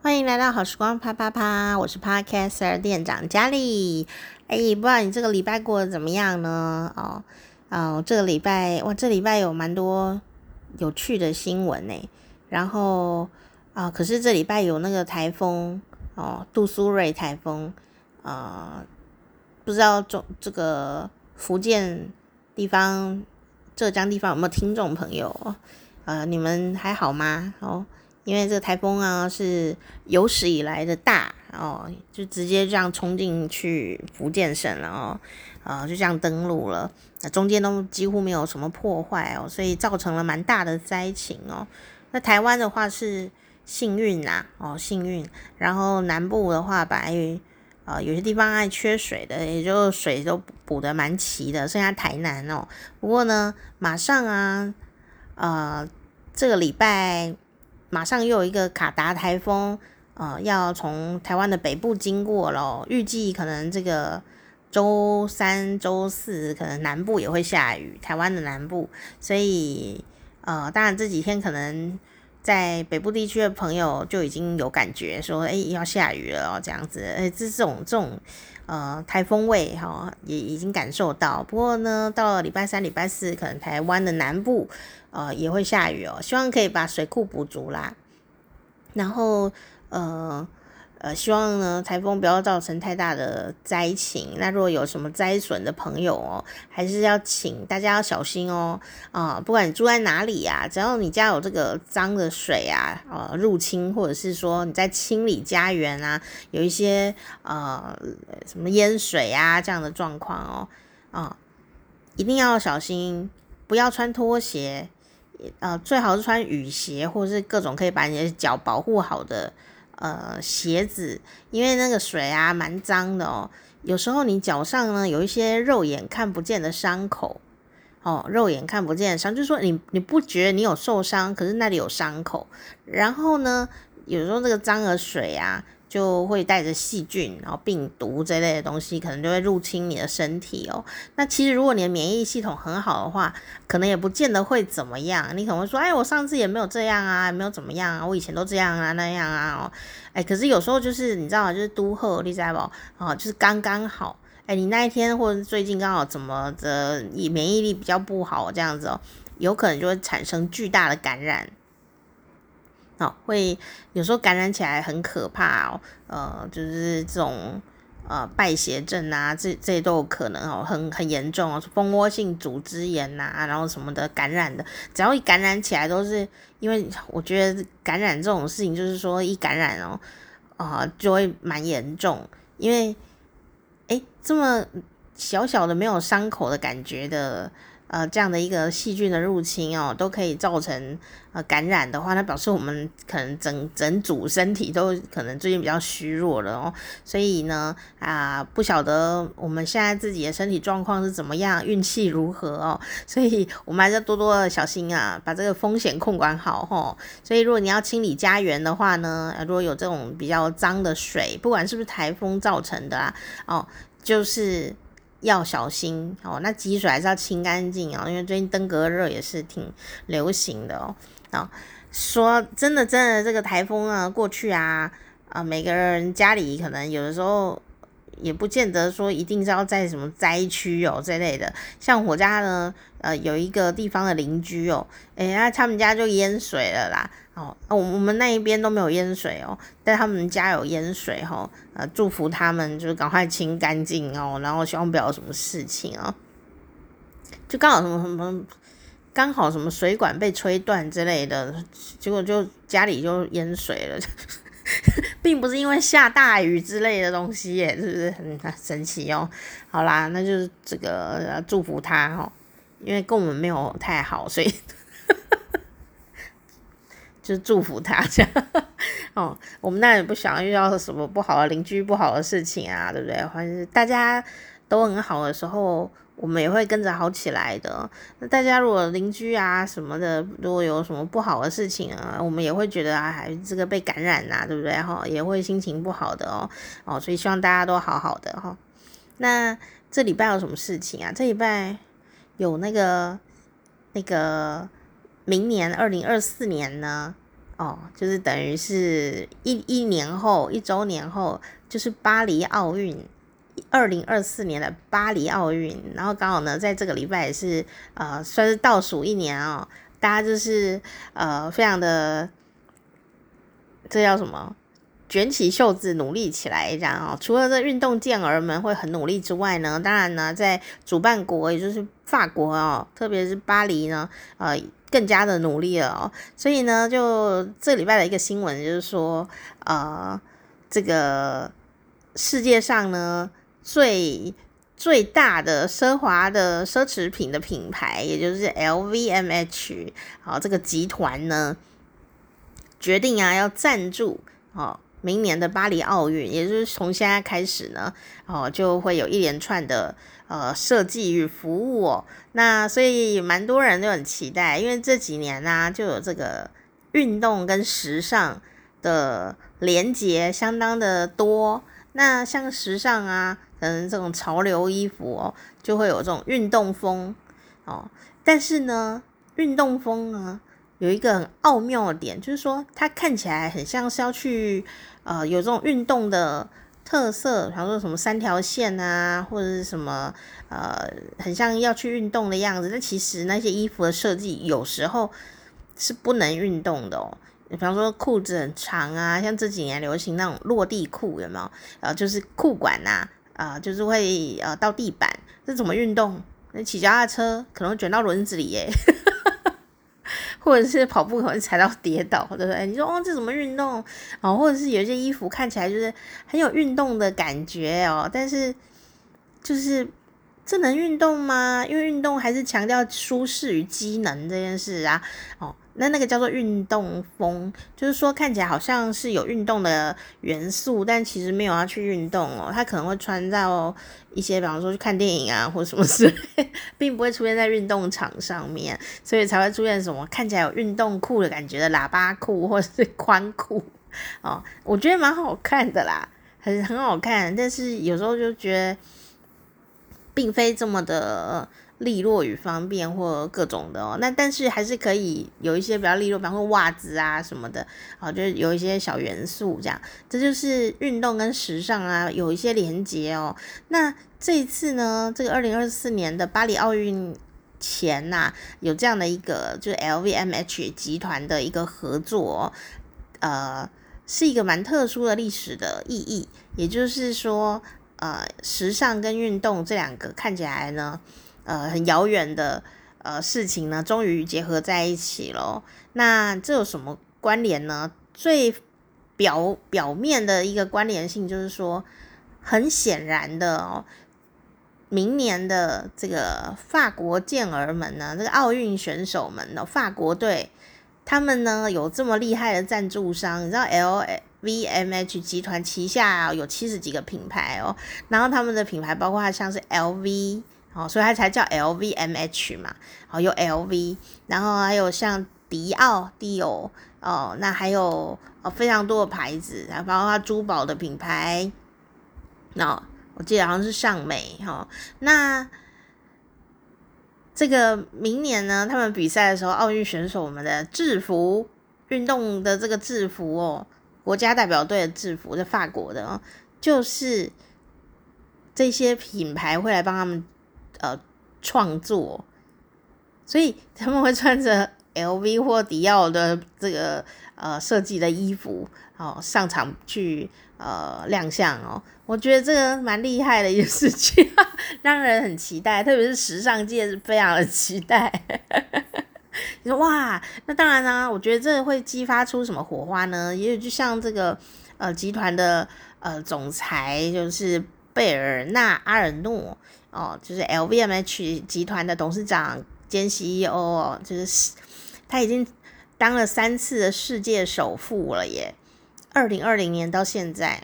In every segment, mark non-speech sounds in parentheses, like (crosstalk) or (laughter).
欢迎来到好时光啪啪啪，我是 Podcaster 店长佳丽。哎，不知道你这个礼拜过得怎么样呢？哦，哦，这个礼拜哇，这礼拜有蛮多有趣的新闻呢。然后啊、哦，可是这礼拜有那个台风哦，杜苏芮台风啊、呃，不知道中这个福建地方、浙江地方有没有听众朋友？呃，你们还好吗？哦。因为这个台风啊是有史以来的大哦，就直接这样冲进去福建省了哦，呃，就这样登陆了，那中间都几乎没有什么破坏哦，所以造成了蛮大的灾情哦。那台湾的话是幸运呐，哦，幸运。然后南部的话，本来呃有些地方爱缺水的，也就水都补得蛮齐的，剩下台南哦。不过呢，马上啊，呃，这个礼拜。马上又有一个卡达台风，呃，要从台湾的北部经过了，预计可能这个周三、周四可能南部也会下雨，台湾的南部，所以呃，当然这几天可能在北部地区的朋友就已经有感觉说，哎，要下雨了哦，这样子，哎，这这种这种呃台风位哈、也已经感受到。不过呢，到了礼拜三、礼拜四，可能台湾的南部。呃，也会下雨哦，希望可以把水库补足啦。然后，呃呃，希望呢，台风不要造成太大的灾情。那如果有什么灾损的朋友哦，还是要请大家要小心哦。啊、不管你住在哪里呀、只要你家有这个脏的水啊，呃，入侵，或者是说你在清理家园啊，有一些呃什么淹水啊这样的状况哦，啊、一定要小心，不要穿拖鞋。呃，最好是穿雨鞋，或者是各种可以把你的脚保护好的呃鞋子，因为那个水啊蛮脏的哦。有时候你脚上呢有一些肉眼看不见的伤口，哦，肉眼看不见的伤，就是说你你不觉得你有受伤，可是那里有伤口。然后呢，有时候这个脏的水啊。就会带着细菌，然后病毒这类的东西，可能就会入侵你的身体哦。那其实如果你的免疫系统很好的话，可能也不见得会怎么样。你可能会说，哎，我上次也没有这样啊，也没有怎么样啊，我以前都这样啊那样啊哦。哎，可是有时候就是你知道，就是都贺你知道不？哦，就是刚刚好。哎，你那一天或者最近刚好怎么的，免疫力比较不好这样子哦，有可能就会产生巨大的感染。哦，会有时候感染起来很可怕哦，呃，就是这种呃败血症啊，这这些都有可能哦，很很严重哦，蜂窝性组织炎呐、然后什么的感染的，只要一感染起来都是，因为我觉得感染这种事情就是说一感染哦，啊、就会蛮严重，因为诶这么小小的没有伤口的感觉的。呃，这样的一个细菌的入侵哦，都可以造成呃感染的话，那表示我们可能整整组身体都可能最近比较虚弱了哦。所以呢，啊，不晓得我们现在自己的身体状况是怎么样，运气如何哦。所以我们还是要多多的小心啊，把这个风险控管好哦。所以如果你要清理家园的话呢，如果有这种比较脏的水，不管是不是台风造成的啊，哦，就是。要小心哦，那积水还是要清干净哦，因为最近登革热也是挺流行的哦。啊，说真的，真的这个台风啊过去啊，啊每个人家里可能有的时候也不见得说一定是要在什么灾区哦这类的，像我家呢，呃有一个地方的邻居哦，哎呀他们家就淹水了啦。哦，我我们那一边都没有淹水哦，但他们家有淹水哦，呃，祝福他们就是赶快清干净哦，然后希望不要有什么事情哦。就刚好什么什么，刚好什么水管被吹断之类的，结果就家里就淹水了，(laughs) 并不是因为下大雨之类的东西耶，是不是很神奇哦？好啦，那就是这个祝福他哦，因为跟我们没有太好，所以。就祝福他这样 (laughs) 哦，我们那也不想遇到什么不好的邻居、不好的事情啊，对不对？或者是大家都很好的时候，我们也会跟着好起来的。那大家如果邻居啊什么的，如果有什么不好的事情啊，我们也会觉得啊，这个被感染呐、啊，对不对？哈，也会心情不好的哦。哦，所以希望大家都好好的哈。那这礼拜有什么事情啊？这礼拜有那个那个。明年二零二四年呢，哦，就是等于是一一年后一周年后，就是巴黎奥运，二零二四年的巴黎奥运，然后刚好呢，在这个礼拜也是呃，算是倒数一年哦，大家就是呃，非常的，这叫什么？卷起袖子努力起来，这样哦。除了这运动健儿们会很努力之外呢，当然呢，在主办国也就是法国哦，特别是巴黎呢，呃，更加的努力了哦。所以呢，就这礼拜的一个新闻就是说，呃，这个世界上呢最最大的奢华的奢侈品的品牌，也就是 LVMH，好，这个集团呢决定啊要赞助哦。明年的巴黎奥运，也就是从现在开始呢，哦，就会有一连串的呃设计与服务哦。那所以蛮多人都很期待，因为这几年呢、啊，就有这个运动跟时尚的连结相当的多。那像时尚啊，可能这种潮流衣服哦，就会有这种运动风哦。但是呢，运动风呢，有一个很奥妙的点，就是说它看起来很像是要去。呃，有这种运动的特色，比方说什么三条线啊，或者是什么呃，很像要去运动的样子。但其实那些衣服的设计有时候是不能运动的哦。比方说裤子很长啊，像这几年流行那种落地裤，有没有？然呃，就是裤管呐，啊、就是会呃到地板，这怎么运动？那骑脚踏车可能卷到轮子里耶。或者是跑步可能踩到跌倒，对不对？你说哦，这怎么运动？哦，或者是有些衣服看起来就是很有运动的感觉哦，但是就是这能运动吗？因为运动还是强调舒适与机能这件事啊，哦。那那个叫做运动风，就是说看起来好像是有运动的元素，但其实没有要去运动哦。他可能会穿到一些，比方说去看电影啊，或者什么之类，(laughs) 并不会出现在运动场上面，所以才会出现什么看起来有运动裤的感觉的喇叭裤或者是宽裤哦。我觉得蛮好看的啦，很很好看，但是有时候就觉得并非这么的。利落与方便或各种的哦，那但是还是可以有一些比较利落，比方说袜子啊什么的，啊，就是有一些小元素这样，这就是运动跟时尚啊有一些连接哦。那这一次呢，这个二零二四年的巴黎奥运前呐、有这样的一个就是 LVMH 集团的一个合作，呃，是一个蛮特殊的历史的意义，也就是说，呃，时尚跟运动这两个看起来呢。呃，很遥远的呃事情呢，终于结合在一起了。那这有什么关联呢？最表表面的一个关联性就是说，很显然的哦，明年的这个法国健儿们呢，这个奥运选手们呢，法国队他们呢有这么厉害的赞助商，你知道 L V M H 集团旗下有七十几个品牌哦，然后他们的品牌包括像是 LV。哦，所以它才叫 LVMH 嘛。哦，有 LV，然后还有像迪奥、迪奥，哦，那还有非常多的牌子，然后包括它珠宝的品牌。那、我记得好像是尚美哈、哦。那这个明年呢，他们比赛的时候，奥运选手们的制服、运动的这个制服哦，国家代表队的制服，在法国的哦，就是这些品牌会来帮他们。呃，创作，所以他们会穿着 LV 或迪奥的这个呃设计的衣服，哦，上场去呃亮相哦。我觉得这个蛮厉害的一件事情，(laughs) 让人很期待，特别是时尚界是非常的期待。你说哇，那当然啦，我觉得这会激发出什么火花呢？也就像这个呃集团的呃总裁就是贝尔纳阿尔诺。哦，就是 LVMH 集团的董事长兼 CEO 哦，就是他已经当了三次的世界首富了耶。二零二零年到现在，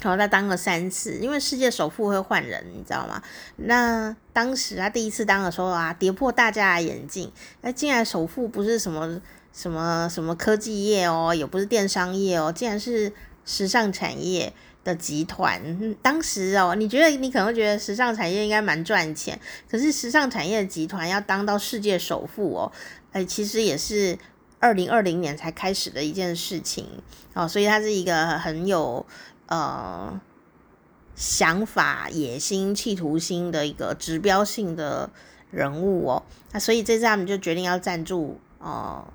然后他当了三次，因为世界首富会换人，你知道吗？那当时他第一次当的时候啊，跌破大家的眼镜。那竟然首富不是什么什么什么科技业哦，也不是电商业哦，竟然是时尚产业。的集团，当时哦，你觉得你可能会觉得时尚产业应该蛮赚钱，可是时尚产业集团要当到世界首富哦，哎，其实也是二零二零年才开始的一件事情哦，所以他是一个很有呃想法、野心、企图心的一个指标性的人物哦。那所以这次他们就决定要赞助哦、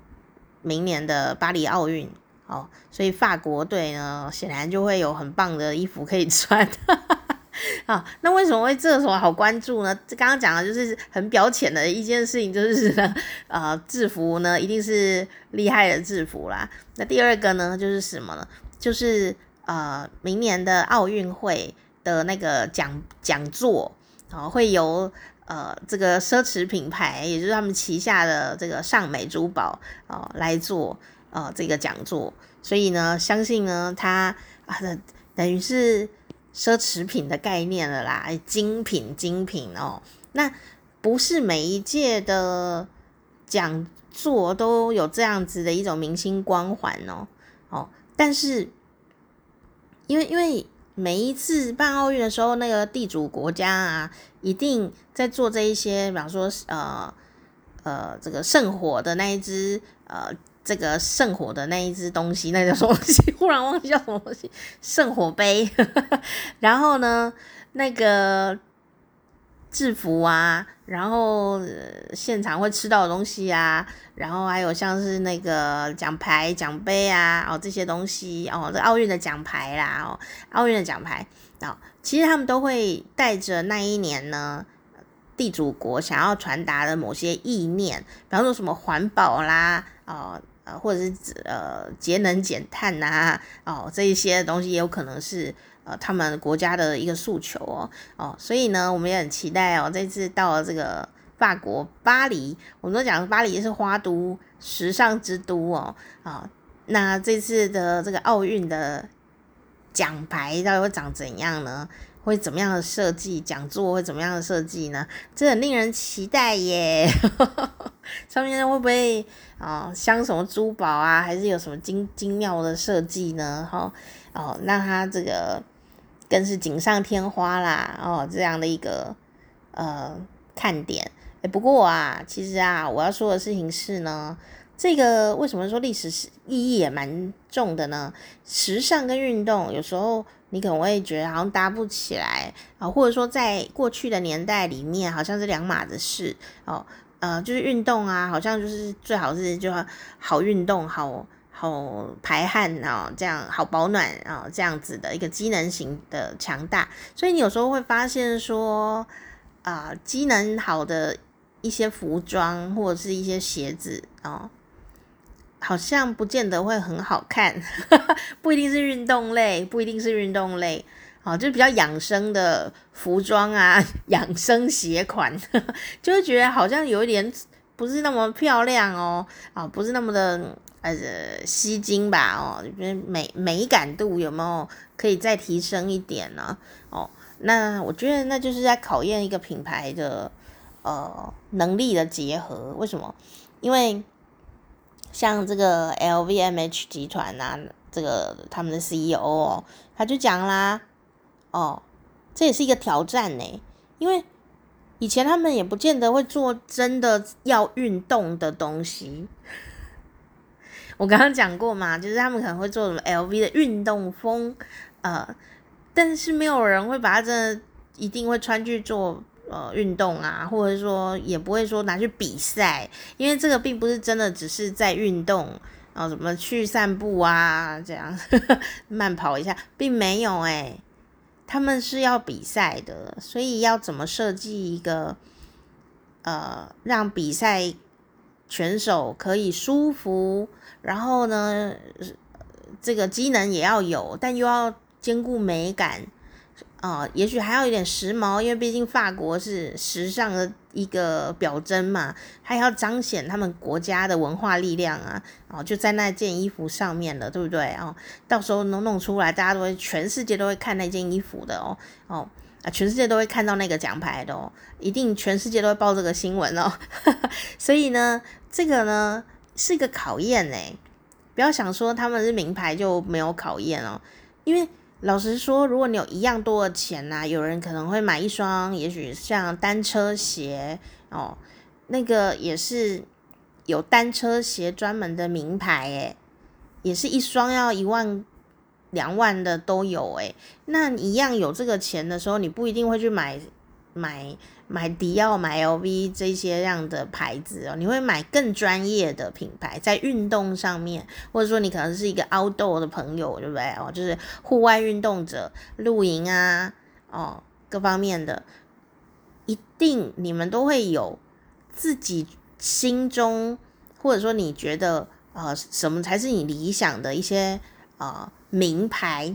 明年的巴黎奥运哦，所以法国队呢显然就会有很棒的衣服可以穿。(laughs) 啊，那为什么会这时候好关注呢？刚刚讲的就是很表浅的一件事情，就是呢，呃，制服呢一定是厉害的制服啦。那第二个呢，就是什么呢？就是呃，明年的奥运会的那个讲讲座啊，会由呃这个奢侈品牌，也就是他们旗下的这个尚美珠宝哦来做呃这个讲座。所以呢，相信呢，他啊，等于是。奢侈品的概念了啦，精品精品哦，那不是每一届的讲座都有这样子的一种明星光环哦哦，但是因为因为每一次办奥运的时候，那个地主国家啊，一定在做这一些，比方说呃呃这个圣火的那一只呃。这个圣火的那一只东西，那叫什么东西？(laughs) 忽然忘记叫什么东西。圣火杯，(laughs) 然后呢，那个制服啊，然后、现场会吃到的东西啊，然后还有像是那个奖牌、奖杯啊，哦这些东西哦，这奥运的奖牌啦，哦奥运的奖牌哦，其实他们都会带着那一年呢，地主国想要传达的某些意念，比方说什么环保啦，哦。呃，或者是呃节能减碳呐、啊，哦，这一些东西也有可能是呃他们国家的一个诉求哦，哦，所以呢，我们也很期待哦，这次到了这个法国巴黎，我们都讲巴黎是花都、时尚之都哦，啊、那这次的这个奥运的奖牌到底会长怎样呢？会怎么样的设计？讲座会怎么样的设计呢？这很令人期待耶！(laughs) 上面会不会啊镶什么珠宝啊？还是有什么精精妙的设计呢？哈哦，那它这个更是锦上添花啦！哦，这样的一个呃看点。诶，不过啊，其实啊，我要说的事情是呢，这个为什么说历史意义也蛮重的呢？时尚跟运动有时候。你可能会觉得好像搭不起来啊，或者说在过去的年代里面，好像是两码子事哦。呃，就是运动啊，好像就是最好是就好运动，好好排汗啊，这样好保暖啊，这样子的一个机能型的强大。所以你有时候会发现说，啊，机能好的一些服装或者是一些鞋子哦。好像不见得会很好看，(laughs) 不一定是运动类，不一定是运动类，哦，就比较养生的服装啊，养生鞋款，(laughs) 就会觉得好像有一点不是那么漂亮哦，啊，不是那么的呃吸睛吧，哦，美美感度有没有可以再提升一点呢？哦，那我觉得那就是在考验一个品牌的呃能力的结合，为什么？因为。像这个 LVMH 集团呐、啊，这个他们的 CEO 哦，他就讲啦，哦，这也是一个挑战呢，因为以前他们也不见得会做真的要运动的东西。我刚刚讲过嘛，就是他们可能会做什么 LV 的运动风，呃，但是没有人会把它真的一定会穿去做。呃，运动啊，或者说也不会说拿去比赛，因为这个并不是真的只是在运动啊，什么去散步啊，这样呵呵 (laughs) 慢跑一下，并没有哎、欸，他们是要比赛的，所以要怎么设计一个呃，让比赛选手可以舒服，然后呢，这个机能也要有，但又要兼顾美感。哦，也许还要有点时髦，因为毕竟法国是时尚的一个表征嘛，还要彰显他们国家的文化力量啊！哦，就在那件衣服上面了，对不对？哦，到时候能弄出来，大家都会，全世界都会看那件衣服的哦，哦啊，全世界都会看到那个奖牌的哦，一定全世界都会报这个新闻哦。(laughs) 所以呢，这个呢是一个考验呢，不要想说他们是名牌就没有考验哦，因为。老实说，如果你有一样多的钱呐、有人可能会买一双，也许像单车鞋哦，那个也是有单车鞋专门的名牌，诶，也是一双要一万两万的都有，诶，那一样有这个钱的时候，你不一定会去买买买迪奥、买 LV 这些样的牌子哦，你会买更专业的品牌，在运动上面，或者说你可能是一个 outdoor 的朋友，对不对？哦，就是户外运动者，露营啊，哦，各方面的，一定你们都会有自己。心中，或者说你觉得呃什么才是你理想的一些呃名牌？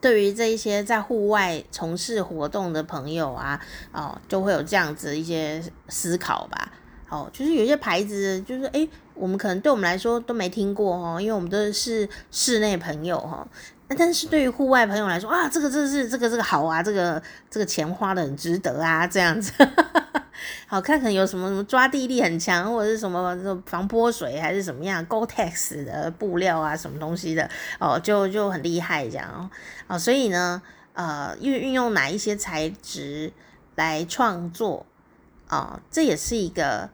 对于这一些在户外从事活动的朋友啊，哦，就会有这样子一些思考吧。哦，就是有些牌子，就是诶，我们可能对我们来说都没听过哦，因为我们都是室内朋友哈。但是对于户外朋友来说啊，这个这是这个这个好啊，这个这个钱花得很值得啊，这样子。(laughs) 好看，可能有什么什么抓地力很强，或者是什么防泼水，还是什么样 Gore-Tex 的布料啊，什么东西的哦，就就很厉害这样哦。哦，所以呢，呃，运运用哪一些材质来创作哦，这也是一个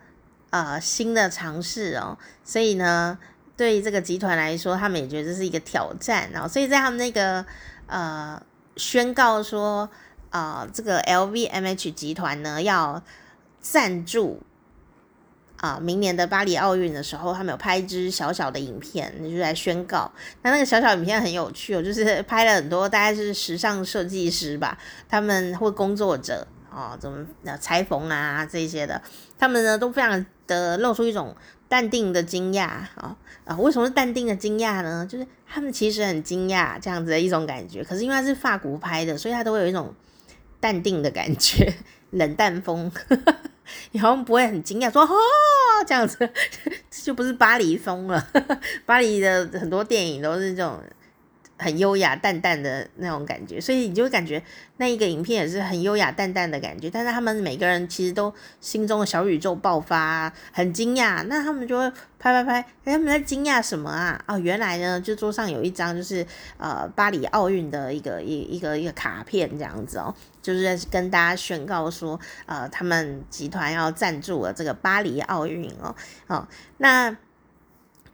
呃新的尝试哦。所以呢，对于这个集团来说，他们也觉得这是一个挑战哦。所以在他们那个呃宣告说啊，呃，这个 LVMH 集团呢要。赞助啊！明年的巴黎奥运的时候，他们有拍一支小小的影片，就是来宣告。那那个小小影片很有趣哦，就是拍了很多大概是时尚设计师吧，他们或工作者啊，怎么裁缝啊这些的，他们呢都非常的露出一种淡定的惊讶啊啊！为什么是淡定的惊讶呢？就是他们其实很惊讶这样子的一种感觉，可是因为他是法国拍的，所以他都会有一种淡定的感觉，(laughs) 冷淡风。你好像不会很惊讶，说哦这样子，(laughs) 这就不是巴黎风了。(laughs) 巴黎的很多电影都是这种。很优雅淡淡的那种感觉，所以你就会感觉那一个影片也是很优雅淡淡的感觉。但是他们每个人其实都心中的小宇宙爆发，很惊讶。那他们就会拍拍拍，哎他们在惊讶什么啊？哦，原来呢，就桌上有一张就是呃巴黎奥运的一个一一个一个卡片这样子哦，就是跟大家宣告说，呃，他们集团要赞助了这个巴黎奥运哦哦那。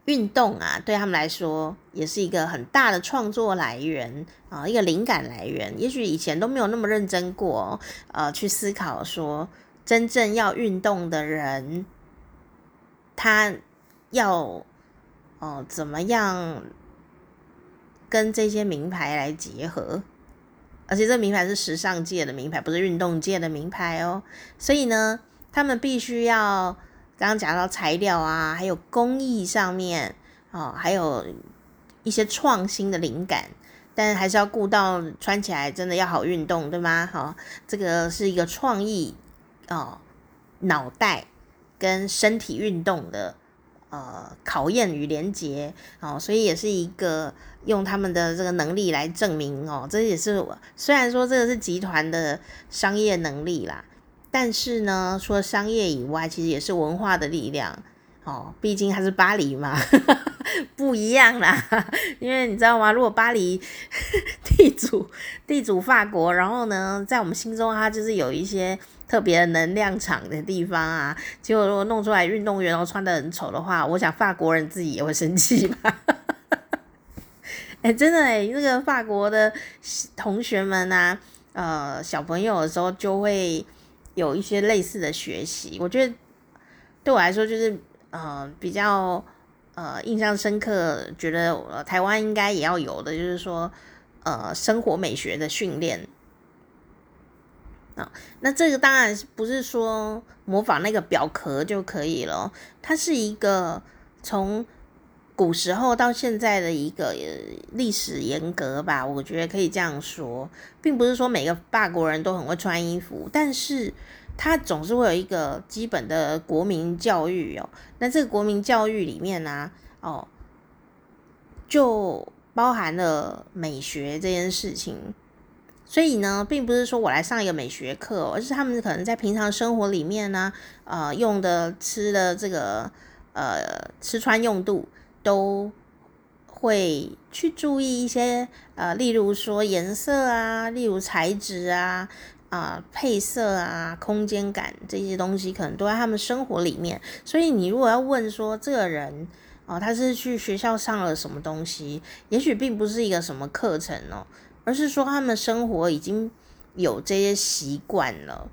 运动啊，对他们来说也是一个很大的创作来源啊，一个灵感来源。也许以前都没有那么认真过，呃，去思考说真正要运动的人，他要哦、怎么样跟这些名牌来结合，而且这名牌是时尚界的名牌，不是运动界的名牌哦。所以呢，他们必须要。刚刚讲到材料啊，还有工艺上面哦，还有一些创新的灵感，但还是要顾到穿起来真的要好运动，对吗？好、哦，这个是一个创意哦，脑袋跟身体运动的呃考验与连结哦，所以也是一个用他们的这个能力来证明哦，这也是我虽然说这个是集团的商业能力啦。但是呢，除了商业以外，其实也是文化的力量哦。毕竟它是巴黎嘛，(laughs) 不一样啦。因为你知道吗？如果巴黎 (laughs) 地主地主法国，然后呢，在我们心中它就是有一些特别的能量场的地方啊。结果如果弄出来运动员然后穿得很丑的话，我想法国人自己也会生气吧。(laughs) 哎、欸，真的哎、那个法国的同学们啊，呃，小朋友的时候就会。有一些类似的学习，我觉得对我来说就是呃比较呃印象深刻，觉得、呃、台湾应该也要有的，就是说呃生活美学的训练啊。那这个当然不是说模仿那个表壳就可以了，它是一个从古时候到现在的一个历史沿革吧，我觉得可以这样说，并不是说每个法国人都很会穿衣服，但是他总是会有一个基本的国民教育哦。那这个国民教育里面呢、啊，哦，就包含了美学这件事情。所以呢，并不是说我来上一个美学课，而是他们可能在平常生活里面呢、啊，呃，用的、吃的这个，呃，吃穿用度。都会去注意一些，呃，例如说颜色啊，例如材质啊，啊、配色啊、空间感这些东西，可能都在他们生活里面。所以你如果要问说这个人哦，他是去学校上了什么东西，也许并不是一个什么课程哦，而是说他们生活已经有这些习惯了，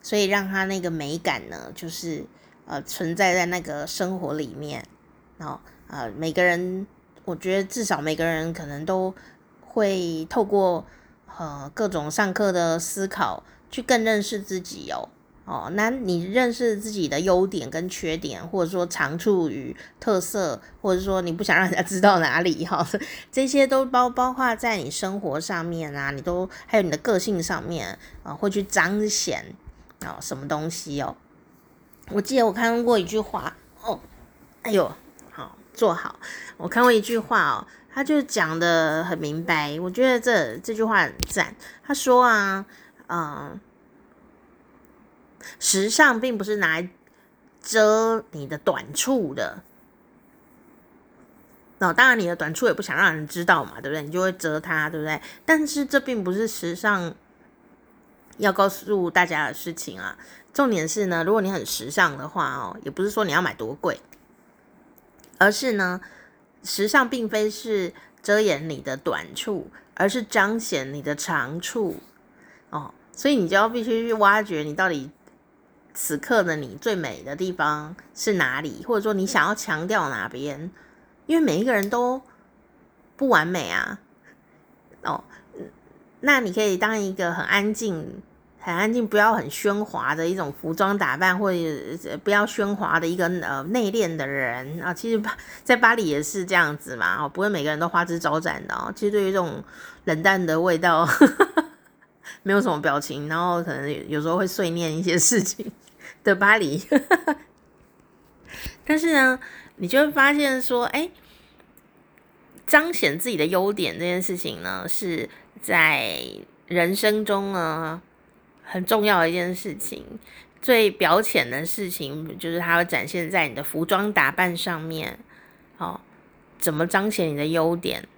所以让他那个美感呢，就是呃存在在那个生活里面。哦，呃，每个人，我觉得至少每个人可能都会透过呃各种上课的思考，去更认识自己哦。哦，那你认识自己的优点跟缺点，或者说长处与特色，或者说你不想让人家知道哪里哈，(laughs) 这些都包包括在你生活上面啊，你都还有你的个性上面啊，会去彰显啊什么东西哦。我记得我看过一句话哦，哎呦。做好，我看过一句话哦，他就讲的很明白，我觉得这这句话很赞。他说啊，嗯、时尚并不是拿来遮你的短处的。那、哦、当然，你的短处也不想让人知道嘛，对不对？你就会遮它，对不对？但是这并不是时尚要告诉大家的事情啊。重点是呢，如果你很时尚的话哦，也不是说你要买多贵。而是呢，时尚并非是遮掩你的短处，而是彰显你的长处哦。所以你就要必须去挖掘你到底此刻的你最美的地方是哪里，或者说你想要强调哪边？因为每一个人都不完美啊。哦，那你可以当一个很安静。很安静，不要很喧哗的一种服装打扮，或者不要喧哗的一个呃内敛的人啊。其实，在巴黎也是这样子嘛，哦，不会每个人都花枝招展的。其实对于这种冷淡的味道，(laughs) 呵呵没有什么表情，然后可能有时候会碎念一些事情的巴黎。(laughs) 呵呵但是呢，你就会发现说，哎，彰显自己的优点这件事情呢，是在人生中呢。很重要的一件事情，最表浅的事情，就是它会展现在你的服装打扮上面，哦，怎么彰显你的优点？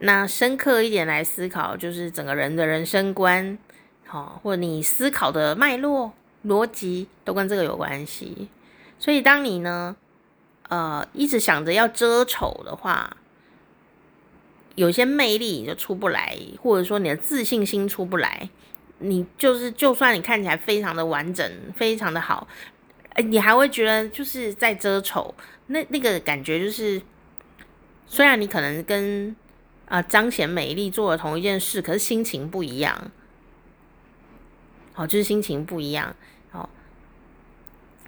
那深刻一点来思考，就是整个人的人生观，好，或者你思考的脉络、逻辑，都跟这个有关系。所以，当你呢，呃，一直想着要遮丑的话，有些魅力你就出不来，或者说你的自信心出不来。你就是，就算你看起来非常的完整，非常的好，哎，你还会觉得就是在遮丑，那那个感觉就是，虽然你可能跟啊彰显美丽做了同一件事，可是心情不一样，好，就是心情不一样，好，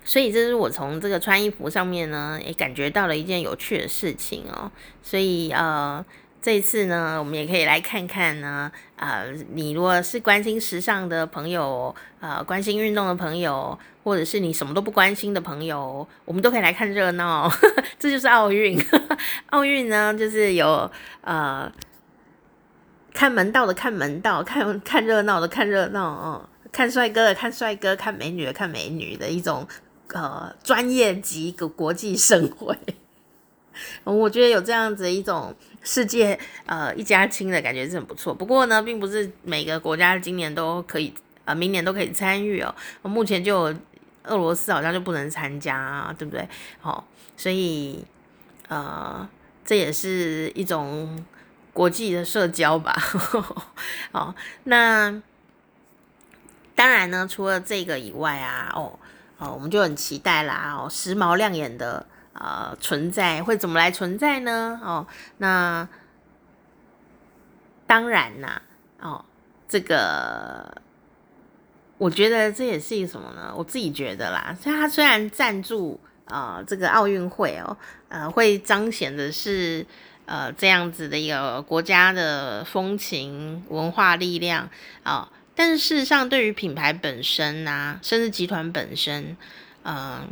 所以这是我从这个穿衣服上面呢，也感觉到了一件有趣的事情哦，所以呃。这一次呢，我们也可以来看看呢，啊、你如果是关心时尚的朋友，呃，关心运动的朋友，或者是你什么都不关心的朋友，我们都可以来看热闹。(laughs) 这就是奥运，(laughs) 奥运呢，就是有呃，看门道的看门道，看看热闹的看热闹哦，看帅哥的看帅哥，看美女的看美女的一种呃专业级国际盛会。(laughs) 我觉得有这样子一种世界呃一家亲的感觉是很不错。不过呢，并不是每个国家今年都可以呃明年都可以参与哦。目前就俄罗斯好像就不能参加啊，对不对？好、哦，所以呃这也是一种国际的社交吧。(laughs) 好，那当然呢，除了这个以外啊，哦哦，我们就很期待啦哦，时髦亮眼的。呃，存在会怎么来存在呢？哦，那当然啦，哦，这个我觉得这也是一个什么呢？我自己觉得啦，所以他虽然赞助啊、呃、这个奥运会哦，呃，会彰显的是呃这样子的一个国家的风情文化力量啊、哦，但是事实上对于品牌本身啊，甚至集团本身，嗯、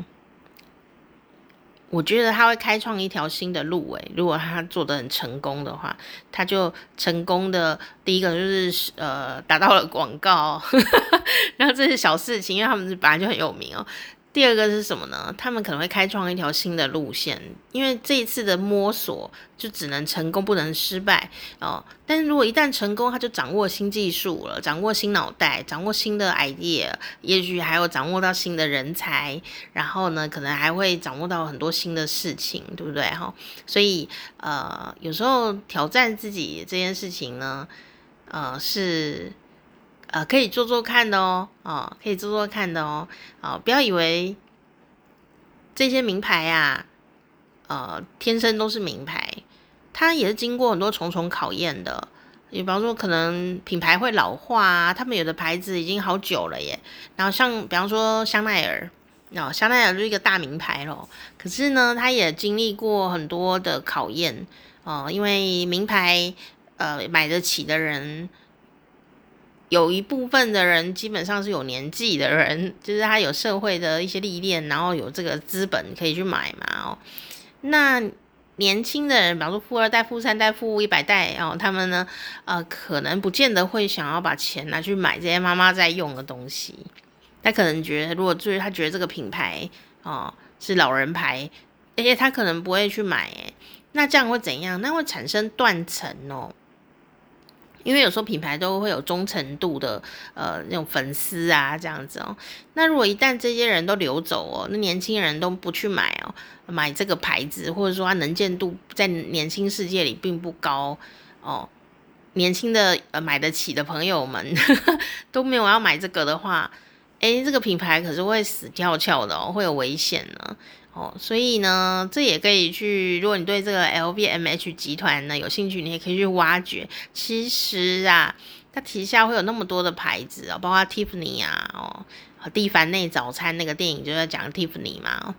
我觉得他会开创一条新的路，诶，如果他做的很成功的话，他就成功的第一个就是呃达到了广告，(laughs) 然后这是小事情，因为他们本来就很有名哦。第二个是什么呢？他们可能会开创一条新的路线，因为这一次的摸索就只能成功不能失败哦。但是如果一旦成功，他就掌握新技术了，掌握新脑袋，掌握新的 idea，也许还有掌握到新的人才，然后呢，可能还会掌握到很多新的事情，对不对？哈，所以呃，有时候挑战自己这件事情呢，呃，是。呃，可以做做看的哦，哦，可以做做看的哦，哦，不要以为这些名牌呀，呃，天生都是名牌，它也是经过很多重重考验的。你比方说，可能品牌会老化啊，他们有的牌子已经好久了耶。然后像比方说香奈儿，哦，香奈儿就是一个大名牌咯。可是呢，它也经历过很多的考验哦，因为名牌，呃，买得起的人。有一部分的人基本上是有年纪的人，就是他有社会的一些历练，然后有这个资本可以去买嘛哦。那年轻的人，比方说富二代、富三代、富一百代哦，他们呢，呃，可能不见得会想要把钱拿去买这些妈妈在用的东西。他可能觉得，如果就是他觉得这个品牌哦是老人牌，而且他可能不会去买，诶，那这样会怎样？那会产生断层哦。因为有时候品牌都会有忠诚度的，呃，那种粉丝啊，这样子哦。那如果一旦这些人都流走哦，那年轻人都不去买哦，买这个牌子，或者说它能见度在年轻世界里并不高哦，年轻的呃买得起的朋友们 (laughs) 都没有要买这个的话，诶，这个品牌可是会死翘翘的哦，会有危险呢。哦，所以呢，这也可以去。如果你对这个 LVMH 集团呢有兴趣，你也可以去挖掘。其实啊，它旗下会有那么多的牌子哦，包括 Tiffany 啊，哦，蒂凡内早餐那个电影就在讲 Tiffany 嘛，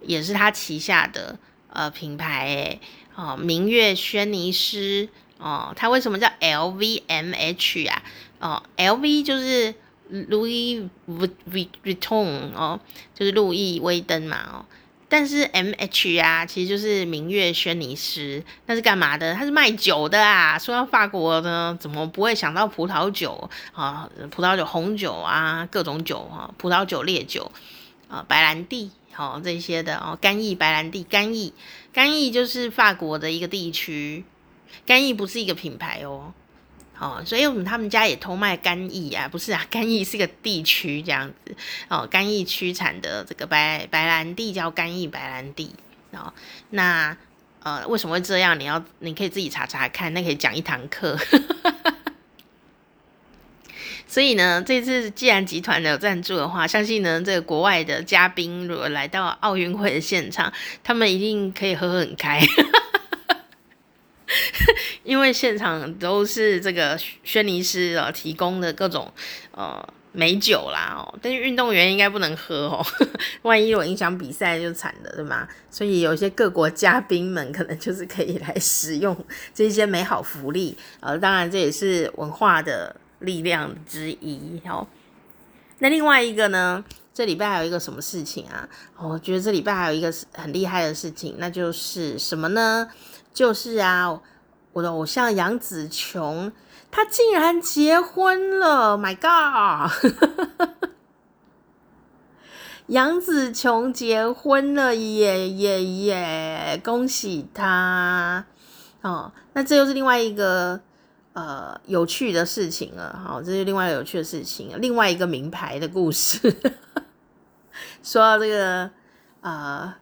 也是它旗下的呃品牌诶。哦，明月轩尼诗哦，它为什么叫 LVMH 啊？哦，LV 就是 Louis Vuitton 哦，就是路易威登嘛哦。但是 M H 啊，其实就是明月轩尼诗，那是干嘛的？它是卖酒的啊。说到法国呢，怎么不会想到葡萄酒啊？葡萄酒、红酒啊，各种酒啊，葡萄酒、烈酒啊，白兰地，好、啊、这些的哦，干邑、白兰地、干邑，干邑就是法国的一个地区，干邑不是一个品牌哦。哦，所以我们他们家也偷卖干邑啊？不是啊，(laughs) 干邑是个地区这样子哦，干邑区产的这个白白兰地叫干邑白兰地哦。那呃，为什么会这样？你要你可以自己查查看，那可以讲一堂课。(laughs) 所以呢，这次既然集团有赞助的话，相信呢，这个国外的嘉宾如果来到奥运会的现场，他们一定可以喝很开。(laughs) (laughs) 因为现场都是这个轩尼诗啊提供的各种呃美酒啦哦，但是运动员应该不能喝哦，(laughs) 万一有影响比赛就惨了，对吗？所以有些各国嘉宾们可能就是可以来使用这些美好福利，呃，当然这也是文化的力量之一哦。那另外一个呢，这礼拜还有一个什么事情啊？我觉得这礼拜还有一个很厉害的事情，那就是什么呢？就是啊，我的偶像杨紫琼，她竟然结婚了！My God，(laughs) 杨紫琼结婚了耶耶耶！恭喜她哦！那这又是另外一个呃有趣的事情了。好，这是另外一个有趣的事情，另外一个名牌的故事。(laughs) 说到这个呃。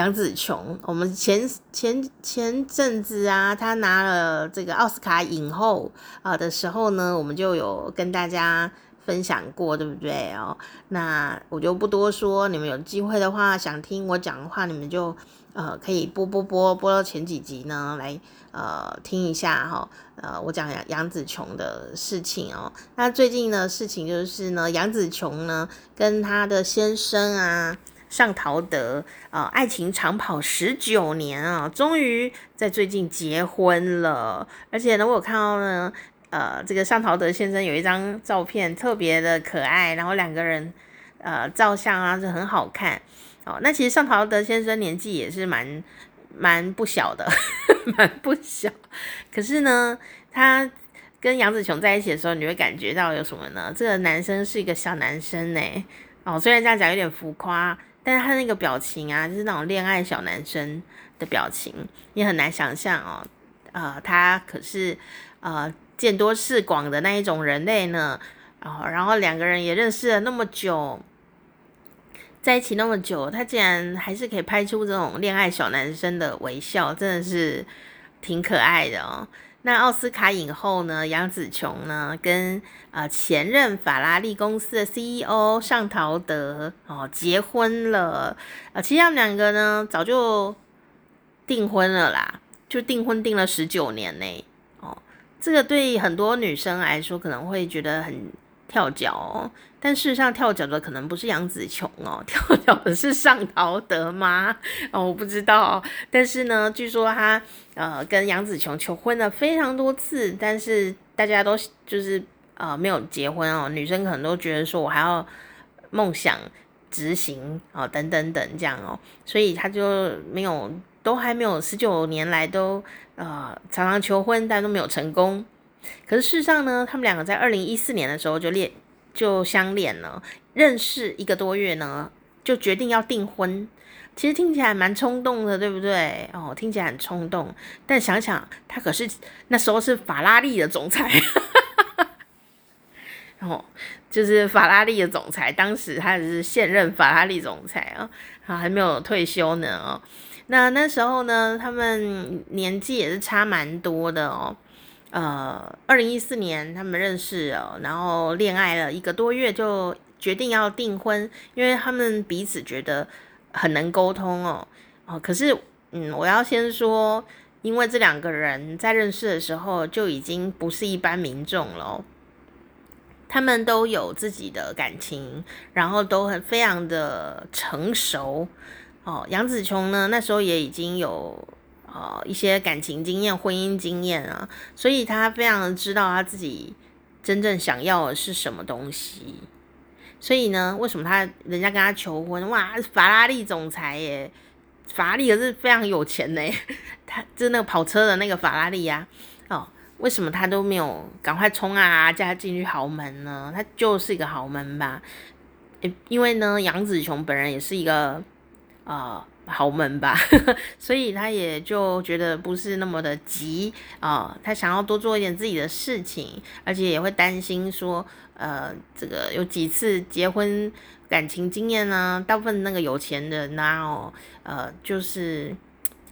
杨紫琼，我们前前前阵子啊，她拿了这个奥斯卡影后啊的时候呢，我们就有跟大家分享过，对不对哦？那我就不多说，你们有机会的话，想听我讲的话，你们就呃可以播播播播到前几集呢，来呃听一下哈、哦。呃，我讲杨杨紫琼的事情哦。那最近呢，事情就是呢，杨紫琼呢跟她的先生啊。尚陶德啊、爱情长跑十九年啊，终于在最近结婚了。而且呢，我有看到呢，呃，这个尚陶德先生有一张照片特别的可爱，然后两个人呃照相啊，是很好看。哦，那其实尚陶德先生年纪也是蛮蛮不小的，(laughs) 蛮不小。可是呢，他跟杨紫琼在一起的时候，你会感觉到有什么呢？这个男生是一个小男生呢。哦，虽然这样讲有点浮夸，但是他那个表情啊，就是那种恋爱小男生的表情，你很难想象哦。呃，他可是呃见多识广的那一种人类呢。哦，然后两个人也认识了那么久，在一起那么久，他竟然还是可以拍出这种恋爱小男生的微笑，真的是挺可爱的哦。那奥斯卡影后呢，杨紫琼呢，跟呃前任法拉利公司的 CEO 尚陶德哦结婚了。啊，其实他们两个呢早就订婚了啦，就订婚订了十九年呢。哦，这个对很多女生来说可能会觉得很跳脚哦，但事实上跳脚的可能不是杨紫琼哦，(laughs) 跳脚的是尚陶德吗？哦，我不知道。但是呢，据说他。呃，跟杨紫琼求婚了非常多次，但是大家都就是呃没有结婚哦。女生可能都觉得说，我还要梦想执行哦，等等等这样哦，所以他就没有，都还没有十九年来都呃常常求婚，但都没有成功。可是事实上呢，他们两个在二零一四年的时候就恋就相恋了，认识一个多月呢，就决定要订婚。其实听起来蛮冲动的，对不对？哦，听起来很冲动，但想想他可是那时候是法拉利的总裁，(laughs) 哦，就是法拉利的总裁，当时他只是现任法拉利总裁啊，啊，还没有退休呢哦。那那时候呢，他们年纪也是差蛮多的哦。呃，二零一四年他们认识哦，然后恋爱了一个多月就决定要订婚，因为他们彼此觉得。很能沟通哦，哦，可是，嗯，我要先说，因为这两个人在认识的时候就已经不是一般民众了，他们都有自己的感情，然后都很非常的成熟哦。杨紫琼呢，那时候也已经有呃一些感情经验、婚姻经验啊，所以他非常知道他自己真正想要的是什么东西。所以呢，为什么他人家跟他求婚？哇，法拉利总裁耶，法拉利可是非常有钱呢。(laughs) 他就是那个跑车的那个法拉利呀。哦，为什么他都没有赶快冲啊，叫他进去豪门呢？他就是一个豪门吧。因为呢，杨紫琼本人也是一个啊。呃豪门吧，(laughs) 所以他也就觉得不是那么的急啊、他想要多做一点自己的事情，而且也会担心说，呃，这个有几次结婚感情经验呢，大部分那个有钱人呐、啊，哦，呃，就是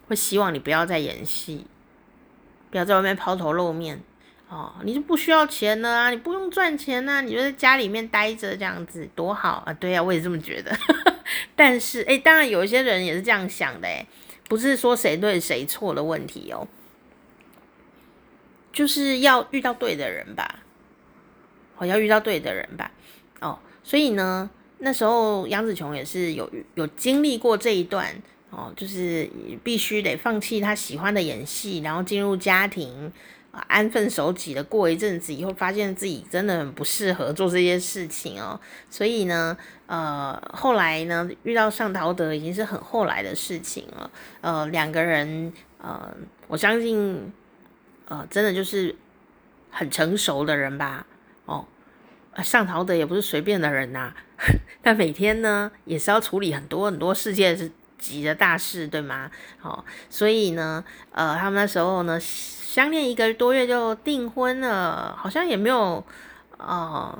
会希望你不要再演戏，不要在外面抛头露面。哦，你就不需要钱了啊，你不用赚钱啊，你就在家里面待着这样子多好啊！对呀、啊，我也这么觉得。(laughs) (laughs) 但是，哎，当然有一些人也是这样想的，哎，不是说谁对谁错的问题哦，就是要遇到对的人吧。哦，要遇到对的人吧。哦，所以呢，那时候杨紫琼也是有有经历过这一段哦，就是必须得放弃他喜欢的演戏，然后进入家庭。安分守己的过一阵子以后，发现自己真的很不适合做这些事情哦。所以呢，呃，后来呢，遇到尚陶德已经是很后来的事情了。呃，两个人，呃，我相信，呃，真的就是很成熟的人吧。哦，尚陶德也不是随便的人呐、啊，他每天呢也是要处理很多很多世界级的大事，对吗？哦，所以呢，呃，他们那时候呢。相恋一个多月就订婚了，好像也没有呃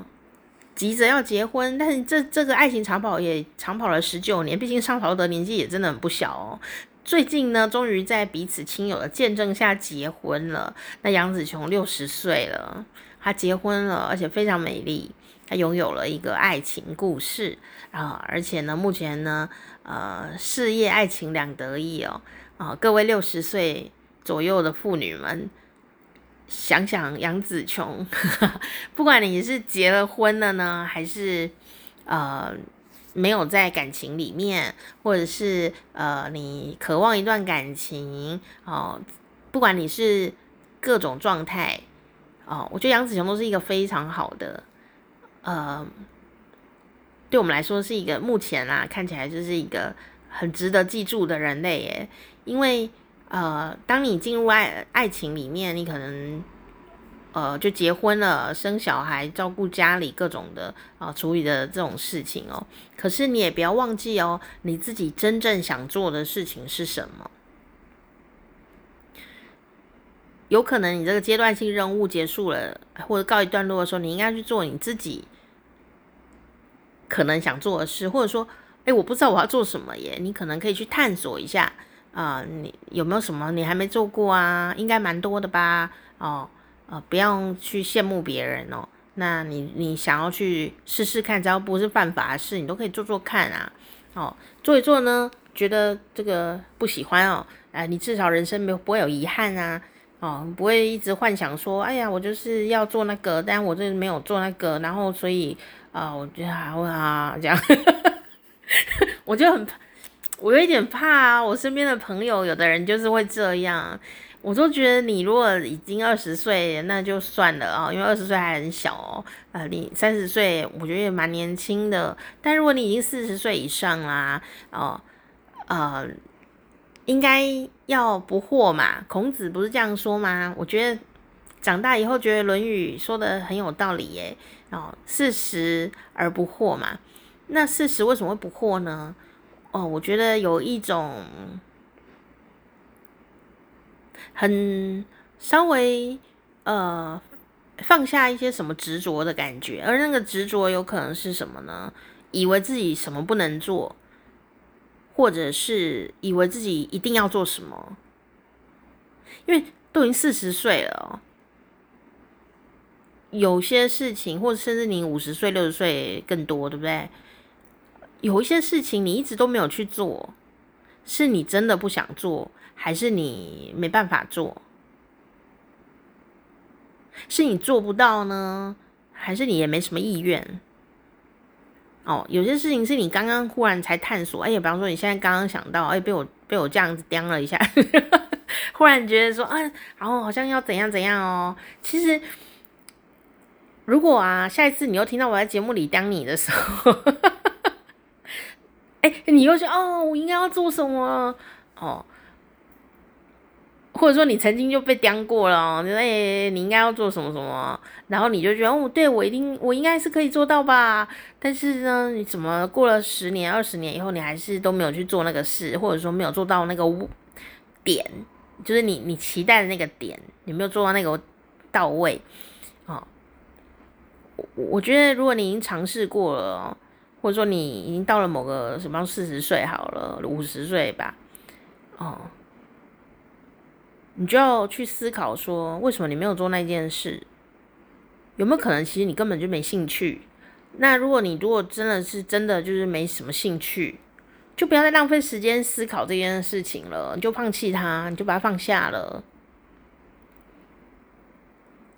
急着要结婚，但是这这个爱情长跑也长跑了十九年，毕竟尚朝德年纪也真的很不小哦。最近呢，终于在彼此亲友的见证下结婚了。那杨紫琼六十岁了，她结婚了，而且非常美丽，她拥有了一个爱情故事啊，而且呢，目前呢，呃，事业爱情两得意哦。啊，各位六十岁。左右的妇女们，想想杨紫琼，(laughs) 不管你是结了婚了呢，还是呃没有在感情里面，或者是呃你渴望一段感情哦，不管你是各种状态哦，我觉得杨紫琼都是一个非常好的，呃，对我们来说是一个目前啦，看起来就是一个很值得记住的人类耶，因为。呃，当你进入爱爱情里面，你可能，呃就结婚了，生小孩，照顾家里各种的啊、处理的这种事情哦。可是你也不要忘记哦，你自己真正想做的事情是什么？有可能你这个阶段性任务结束了，或者告一段落的时候，你应该去做你自己可能想做的事，或者说，哎，我不知道我要做什么耶，你可能可以去探索一下啊、你有没有什么你还没做过啊？应该蛮多的吧？哦，呃，不要去羡慕别人哦。那你你想要去试试看，只要不是犯法的事，你都可以做做看啊。哦，做一做呢，觉得这个不喜欢哦，哎，你至少人生没有不会有遗憾啊。哦，不会一直幻想说，哎呀，我就是要做那个，但我就是没有做那个，然后所以啊、我觉得还会啊这样，(laughs) 我就很，我有一点怕啊。我身边的朋友，有的人就是会这样，我都觉得你如果已经二十岁，那就算了啊、哦，因为二十岁还很小哦。呃，你三十岁，我觉得也蛮年轻的。但如果你已经四十岁以上啦，哦，呃。应该要不惑嘛？孔子不是这样说吗？我觉得长大以后觉得《论语》说的很有道理耶。哦，四十而不惑嘛。那四十为什么会不惑呢？哦，我觉得有一种很稍微呃放下一些什么执着的感觉，而那个执着有可能是什么呢？以为自己什么不能做。或者是以为自己一定要做什么，因为都已经四十岁了，有些事情，或者甚至你五十岁、六十岁更多，对不对？有一些事情你一直都没有去做，是你真的不想做，还是你没办法做？是你做不到呢，还是你也没什么意愿？哦，有些事情是你刚刚忽然才探索，哎呀，比方说你现在刚刚想到，哎，被我被我这样子刁了一下，(laughs) 忽然觉得说，啊，然后好像要怎样怎样哦。其实，如果啊，下一次你又听到我在节目里刁你的时候，(laughs) 哎，你又说，哦，我应该要做什么？哦。或者说你曾经就被刁过了，你说哎，你应该要做什么什么，然后你就觉得哦，对，我一定我应该是可以做到吧？但是呢，你怎么过了十年、二十年以后，你还是都没有去做那个事，或者说没有做到那个点，就是你你期待的那个点，你没有做到那个到位啊？我我觉得如果你已经尝试过了，或者说你已经到了某个什么四十岁好了，五十岁吧，哦。你就要去思考说，为什么你没有做那件事？有没有可能，其实你根本就没兴趣？那如果你如果真的是真的就是没什么兴趣，就不要再浪费时间思考这件事情了，你就放弃它，你就把它放下了。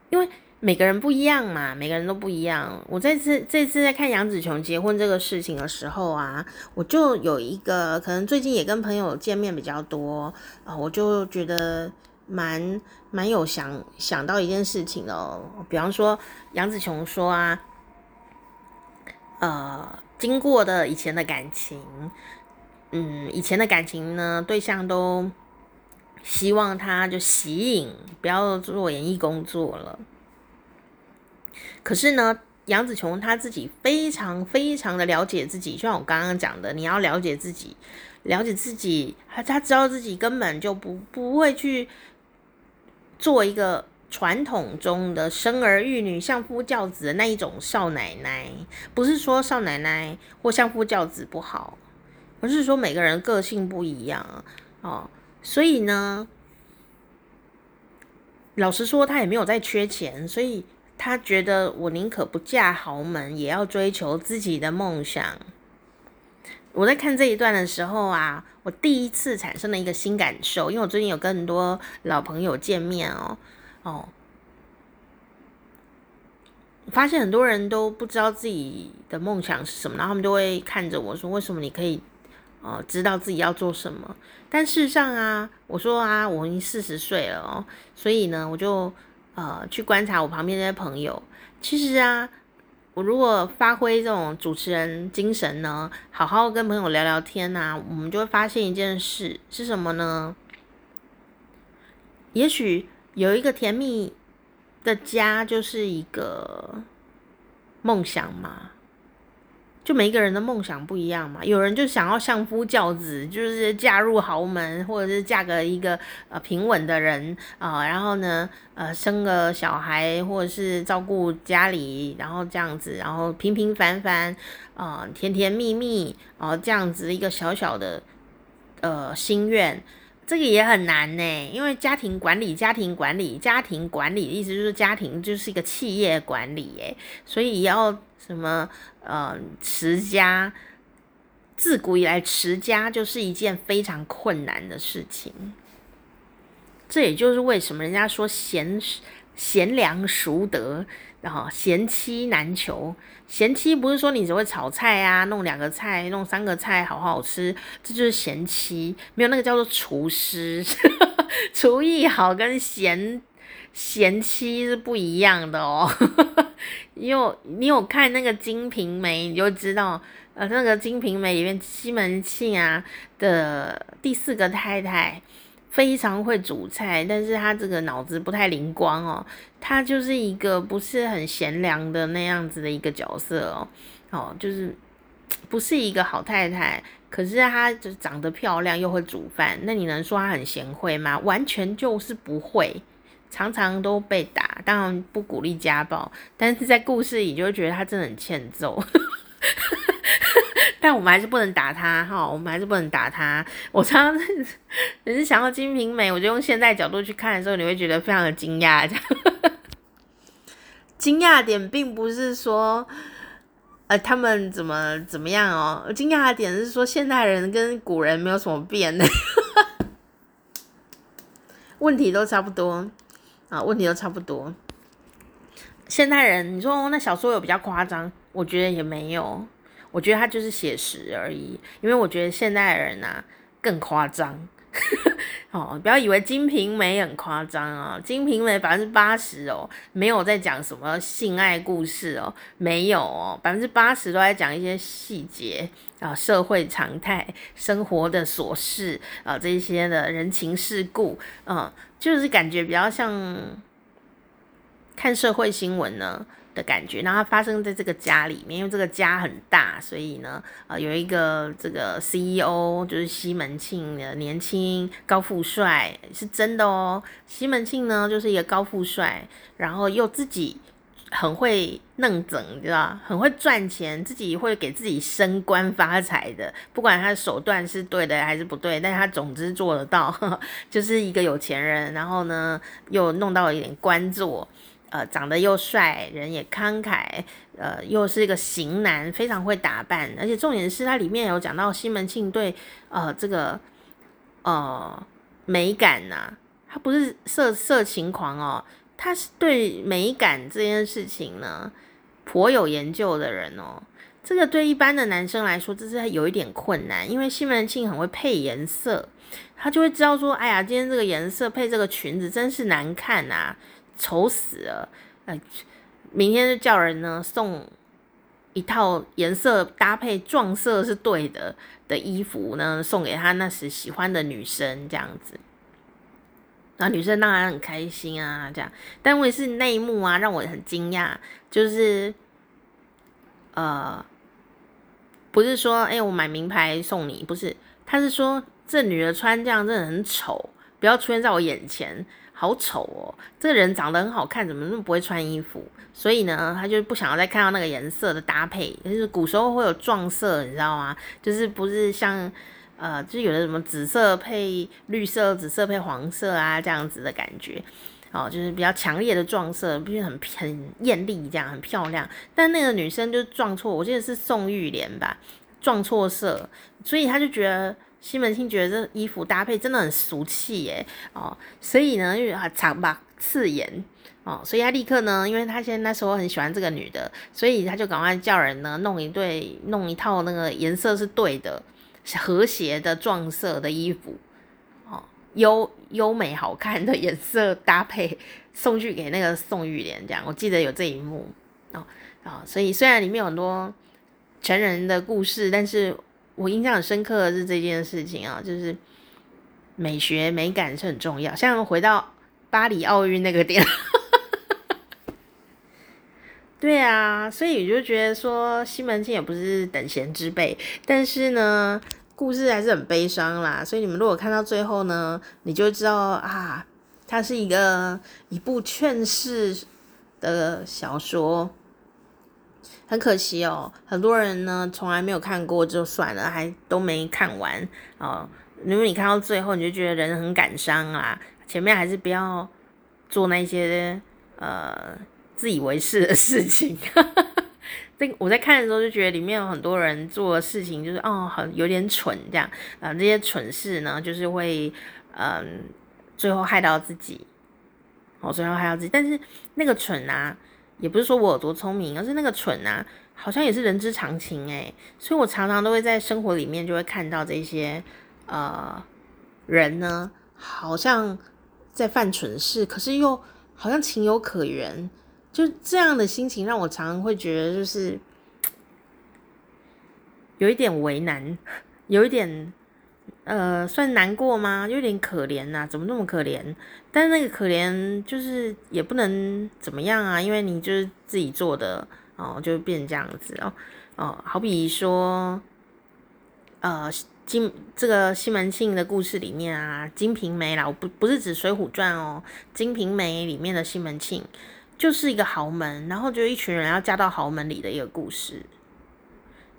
因为每个人不一样嘛，每个人都不一样。我这次这次在看杨紫琼结婚这个事情的时候啊，我就有一个可能最近也跟朋友见面比较多啊，我就觉得。蛮蛮有想想到一件事情哦，比方说杨紫琼说啊，呃，经过的以前的感情，嗯，以前的感情呢，对象都希望他就息影，不要做演艺工作了。可是呢，杨紫琼她自己非常非常的了解自己，就像我刚刚讲的，你要了解自己，了解自己，她她知道自己根本就不不会去。做一个传统中的生儿育女、相夫教子的那一种少奶奶，不是说少奶奶或相夫教子不好，而是说每个人个性不一样哦。所以呢，老实说，他也没有在缺钱，所以他觉得我宁可不嫁豪门，也要追求自己的梦想。我在看这一段的时候啊，我第一次产生了一个新感受，因为我最近有跟很多老朋友见面哦，哦，发现很多人都不知道自己的梦想是什么，然后他们就会看着我说：“为什么你可以呃知道自己要做什么？”但事实上啊，我说啊，我已经四十岁了哦，所以呢，我就呃去观察我旁边那些朋友，其实啊。我如果发挥这种主持人精神呢，好好跟朋友聊聊天啊，我们就会发现一件事是什么呢？也许有一个甜蜜的家就是一个梦想嘛。就每一个人的梦想不一样嘛，有人就想要相夫教子，就是嫁入豪门，或者是嫁个一个呃平稳的人啊、呃，然后呢呃生个小孩，或者是照顾家里，然后这样子，然后平平凡凡啊、呃，甜甜蜜蜜啊、呃，这样子一个小小的呃心愿，这个也很难呢，因为家庭管理，家庭管理，家庭管理的意思就是家庭就是一个企业管理，哎，所以要。什么呃持家，自古以来持家就是一件非常困难的事情。这也就是为什么人家说贤贤良淑德，然后贤妻难求。贤妻不是说你只会炒菜啊，弄两个菜，弄三个菜，好好吃，这就是贤妻。没有那个叫做厨师，(laughs) 厨艺好跟贤贤妻是不一样的哦。(laughs) 你有你有看那个《金瓶梅》，你就知道，呃，那个《金瓶梅》里面西门庆啊的第四个太太非常会煮菜，但是她这个脑子不太灵光哦，她就是一个不是很贤良的那样子的一个角色哦，哦，就是 (tsk) 不是一个好太太，可是她就长得漂亮又会煮饭，那你能说她很贤惠吗？完全就是不会。常常都被打，当然不鼓励家暴，但是在故事里就会觉得她真的很欠揍。(laughs) 但我们还是不能打他哈，我们还是不能打他。我常常 (laughs) 只是想到《金瓶梅》，我就用现代角度去看的时候，你会觉得非常的惊讶。这样，(laughs) 惊讶点并不是说呃他们怎么怎么样哦，惊讶的点是说现代人跟古人没有什么变的，(laughs) 问题都差不多。啊，问题都差不多。现代人，你说那小说有比较夸张？我觉得也没有，我觉得他就是写实而已。因为我觉得现代人啊更夸张。(laughs) 哦，不要以为《金瓶梅》很夸张啊，《金瓶梅》百分之八十哦，没有在讲什么性爱故事哦，没有哦，百分之八十都在讲一些细节啊，社会常态、生活的琐事啊，这些的人情世故，嗯。就是感觉比较像看社会新闻呢的感觉，然后它发生在这个家里面，因为这个家很大，所以呢，呃，有一个这个 CEO 就是西门庆的年轻高富帅，是真的哦。西门庆呢就是一个高富帅，然后又自己。很会弄整，你知道，很会赚钱，自己会给自己升官发财的。不管他的手段是对的还是不对，但是他总之做得到，(laughs) 就是一个有钱人。然后呢，又弄到了一点官做，呃，长得又帅，人也慷慨，呃，又是一个型男，非常会打扮。而且重点是他里面有讲到西门庆对呃这个呃美感呐、他不是色色情狂哦。他是对美感这件事情呢，颇有研究的人哦。这个对一般的男生来说，这是有一点困难，因为西门庆很会配颜色，他就会知道说，哎呀，今天这个颜色配这个裙子真是难看啊，丑死了。哎，明天就叫人呢送一套颜色搭配撞色是对的的衣服呢，送给他那时喜欢的女生，这样子。然后女生当然很开心啊，这样，但问题是内幕啊，让我很惊讶，就是，呃，不是说，哎，我买名牌送你，不是，他是说这女的穿这样真的很丑，不要出现在我眼前，好丑哦，这个人长得很好看，怎么那么不会穿衣服？所以呢，他就不想要再看到那个颜色的搭配，就是古时候会有撞色，你知道吗？就是不是像。呃，就有的什么紫色配绿色，紫色配黄色啊，这样子的感觉，哦，就是比较强烈的撞色，不是很很艳丽，这样很漂亮。但那个女生就撞错，我记得是宋玉莲吧，撞错色，所以他就觉得西门庆觉得这衣服搭配真的很俗气耶，哦，所以呢，因为他长吧刺眼，哦，所以他立刻呢，因为他现在那时候很喜欢这个女的，所以他就赶快叫人呢弄一对，弄一套那个颜色是对的。和谐的撞色的衣服，哦，优优美好看的颜色搭配送去给那个宋玉莲，这样我记得有这一幕哦啊，所以虽然里面有很多成人的故事，但是我印象很深刻的是这件事情啊，就是美学美感是很重要。像回到巴黎奥运那个点，(laughs) 对啊，所以我就觉得说西门庆也不是等闲之辈，但是呢，故事还是很悲伤啦。所以你们如果看到最后呢，你就知道啊，它是一个一部劝世的小说。很可惜哦，很多人呢从来没有看过就算了，还都没看完哦。如果你看到最后，你就觉得人很感伤啊，前面还是不要做那些呃。自以为是的事情，(laughs) 这我在看的时候就觉得里面有很多人做的事情就是哦，很有点蠢这样啊、这些蠢事呢就是会嗯、最后害到自己，哦，最后害到自己。但是那个蠢啊，也不是说我有多聪明，而是那个蠢啊，好像也是人之常情诶。所以我常常都会在生活里面就会看到这些呃人呢，好像在犯蠢事，可是又好像情有可原。就这样的心情让我常常会觉得，就是 (tsk) 有一点为难，(laughs) 有一点呃，算难过吗？有点可怜呐，怎么那么可怜？但是那个可怜就是也不能怎么样啊，因为你就是自己做的哦，就变成这样子哦哦，好比说呃金这个西门庆的故事里面啊，《金瓶梅》啦，我不不是指《水浒传》哦，《金瓶梅》里面的西门庆。就是一个豪门，然后就一群人要嫁到豪门里的一个故事。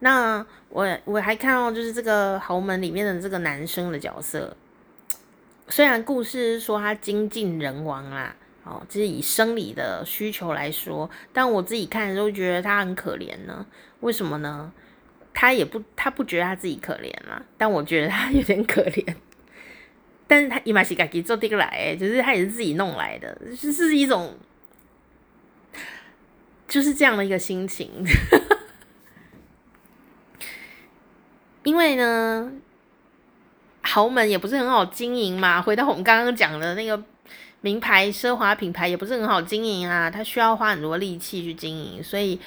那我我还看到，就是这个豪门里面的这个男生的角色，虽然故事说他精尽人亡啦，哦，就是以生理的需求来说，但我自己看的时候觉得他很可怜呢。为什么呢？他也不他不觉得他自己可怜啦，但我觉得他有点可怜。但是他伊玛西嘎给做这个来，就是他也是自己弄来的，就是一种。就是这样的一个心情，因为呢，豪门也不是很好经营嘛。回到我们刚刚讲的那个名牌奢华品牌，也不是很好经营啊。他需要花很多力气去经营，所以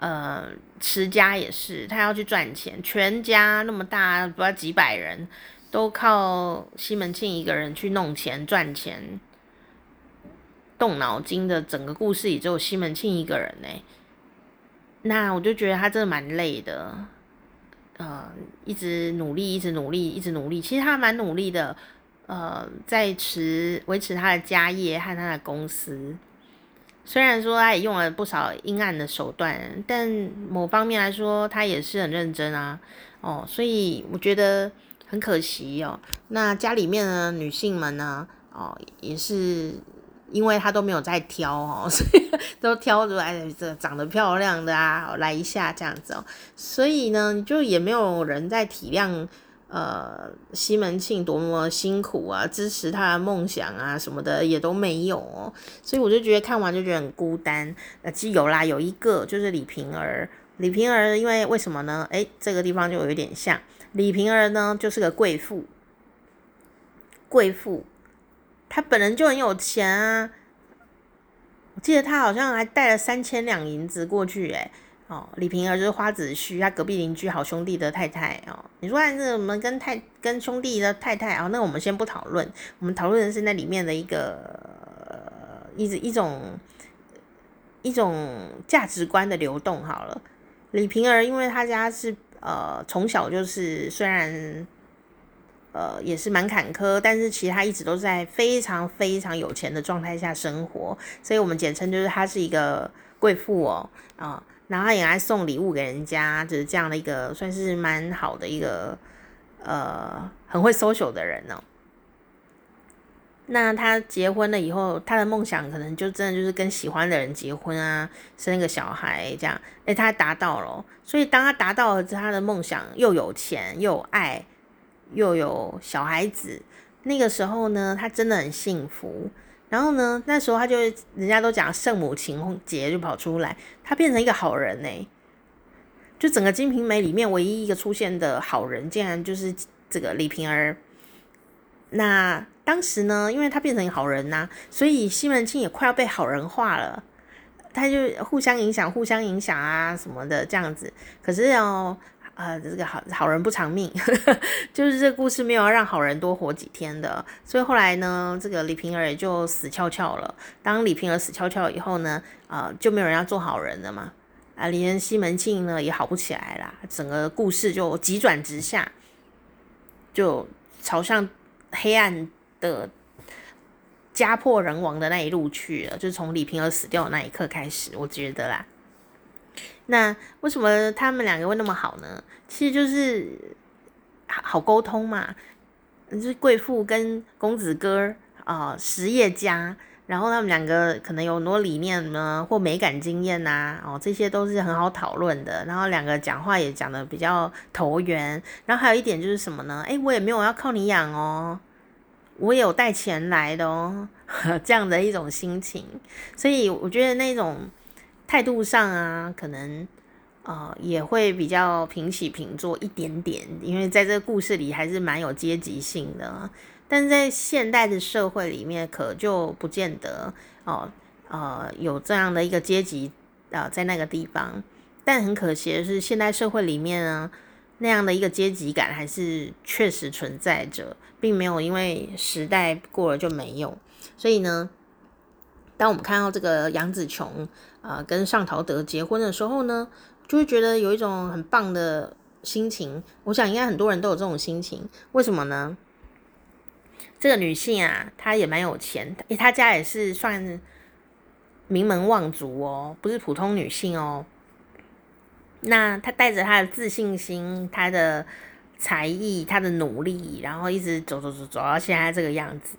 呃，持家也是，他要去赚钱。全家那么大，不知道几百人，都靠西门庆一个人去弄钱赚钱。动脑筋的整个故事里只有西门庆一个人呢，那我就觉得他真的蛮累的，呃，一直努力，一直努力，一直努力。其实他蛮努力的，呃，在持维持他的家业和他的公司。虽然说他也用了不少阴暗的手段，但某方面来说，他也是很认真啊。哦，所以我觉得很可惜哦。那家里面的女性们呢，哦，也是。因为他都没有在挑哦，(laughs) 所以都挑出来这长得漂亮的啊，来一下这样子哦。所以呢，就也没有人在体谅呃西门庆多么辛苦啊，支持他的梦想啊什么的也都没有哦。所以我就觉得看完就觉得很孤单。呃，其实有啦，有一个就是李瓶儿。李瓶儿因为为什么呢？诶，这个地方就有点像李瓶儿呢，就是个贵妇，贵妇。他本人就很有钱啊，我记得他好像还带了三千两银子过去，诶哦，李瓶儿就是花子虚，他隔壁邻居好兄弟的太太哦。你说那我们跟太跟兄弟的太太啊，那我们先不讨论，我们讨论的是那里面的一个一一种一种价值观的流动好了。李瓶儿因为他家是呃从小就是虽然。呃，也是蛮坎坷，但是其实他一直都在非常非常有钱的状态下生活，所以我们简称就是他是一个贵妇哦，啊、然后也爱送礼物给人家，就是这样的一个算是蛮好的一个呃很会 social 的人哦。那他结婚了以后，他的梦想可能就真的就是跟喜欢的人结婚啊，生一个小孩这样，哎，他达到了，所以当他达到了他的梦想，又有钱又有爱。又有小孩子，那个时候呢，他真的很幸福。然后呢，那时候他就人家都讲圣母情节就跑出来，他变成一个好人呢。就整个《金瓶梅》里面唯一一个出现的好人，竟然就是这个李瓶儿。那当时呢，因为他变成好人呐、所以西门庆也快要被好人化了。他就互相影响，互相影响啊什么的这样子。可是哦。啊、呃，这个好好人不长命，呵 (laughs) 呵就是这故事没有要让好人多活几天的，所以后来呢，这个李瓶儿也就死翘翘了。当李瓶儿死翘翘以后呢，啊、呃，就没有人要做好人了嘛，啊，连西门庆呢也好不起来啦，整个故事就急转直下，就朝向黑暗的家破人亡的那一路去了，就从李瓶儿死掉的那一刻开始，我觉得啦。那为什么他们两个会那么好呢？其实就是好沟通嘛，就是贵妇跟公子哥啊、实业家，然后他们两个可能有很多理念呢，或美感经验呐、哦，这些都是很好讨论的。然后两个讲话也讲得比较投缘。然后还有一点就是什么呢？诶，我也没有要靠你养哦，我有带钱来的哦，(laughs) 这样的一种心情。所以我觉得那种。态度上啊，可能呃也会比较平起平坐一点点，因为在这个故事里还是蛮有阶级性的。但在现代的社会里面，可就不见得哦呃，有这样的一个阶级啊、在那个地方。但很可惜的是，现代社会里面呢，那样的一个阶级感还是确实存在着，并没有因为时代过了就没有。所以呢，当我们看到这个杨紫琼。啊、跟尚陶德结婚的时候呢，就会觉得有一种很棒的心情。我想应该很多人都有这种心情。为什么呢？这个女性啊，她也蛮有钱，诶，她家也是算名门望族哦，不是普通女性哦。那她带着她的自信心、她的才艺、她的努力，然后一直走走走走到现在这个样子。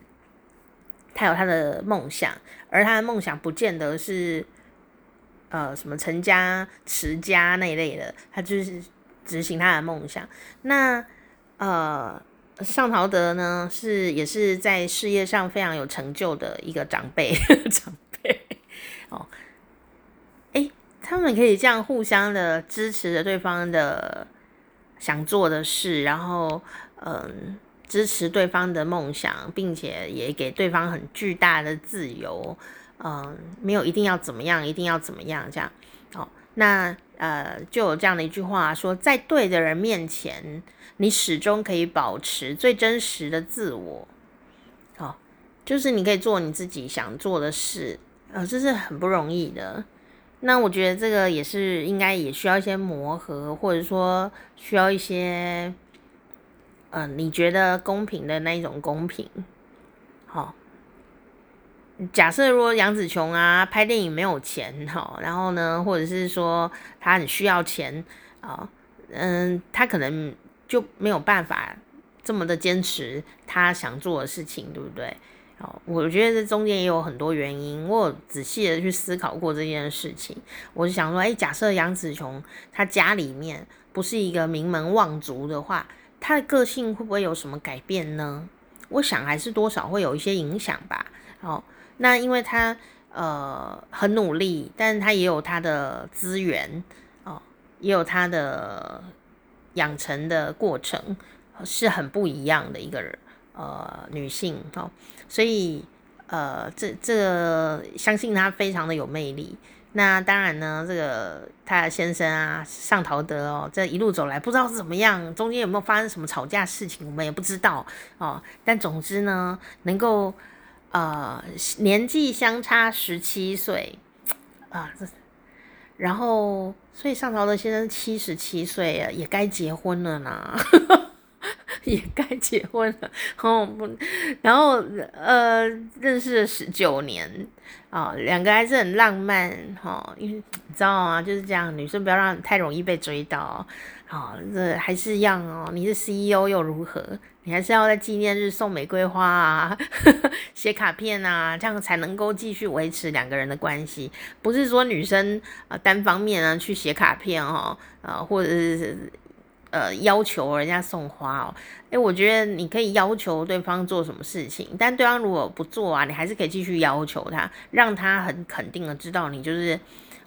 她有她的梦想，而她的梦想不见得是。呃，什么成家、持家那一类的，他就是执行他的梦想。那呃，尚陶德呢，是也是在事业上非常有成就的一个长辈，(laughs) 长辈哦。诶，他们可以这样互相的支持着对方的想做的事，然后嗯、支持对方的梦想，并且也给对方很巨大的自由。嗯，没有一定要怎么样，一定要怎么样这样。哦，那呃，就有这样的一句话说，在对的人面前，你始终可以保持最真实的自我。哦，就是你可以做你自己想做的事，呃，这是很不容易的。那我觉得这个也是应该也需要一些磨合，或者说需要一些，嗯、你觉得公平的那一种公平。假设如果杨紫琼啊拍电影没有钱哈，然后呢，或者是说他很需要钱啊，嗯，他可能就没有办法这么的坚持他想做的事情，对不对？哦，我觉得这中间也有很多原因，我有仔细的去思考过这件事情。我就想说，哎，假设杨紫琼她家里面不是一个名门望族的话，她的个性会不会有什么改变呢？我想还是多少会有一些影响吧。哦。那因为他呃很努力，但是他也有他的资源哦，也有他的养成的过程，是很不一样的一个人呃女性哦，所以呃这这相信他非常的有魅力。那当然呢，这个他的先生啊尚陶德哦，这一路走来不知道是怎么样，中间有没有发生什么吵架事情，我们也不知道哦。但总之呢，能够。呃，年纪相差十七岁啊，这然后所以上朝的先生七十七岁，也该结婚了呢，(laughs) 也该结婚了。哦，然后呃，认识了十九年啊，两个还是很浪漫哈，因为你知道啊，就是这样，女生不要让太容易被追到。哦，这还是一样哦。你是 CEO 又如何？你还是要在纪念日送玫瑰花啊，(laughs) 写卡片啊，这样才能够继续维持两个人的关系。不是说女生呃单方面啊去写卡片哦，呃或者是呃要求人家送花哦。诶，我觉得你可以要求对方做什么事情，但对方如果不做啊，你还是可以继续要求他，让他很肯定的知道你就是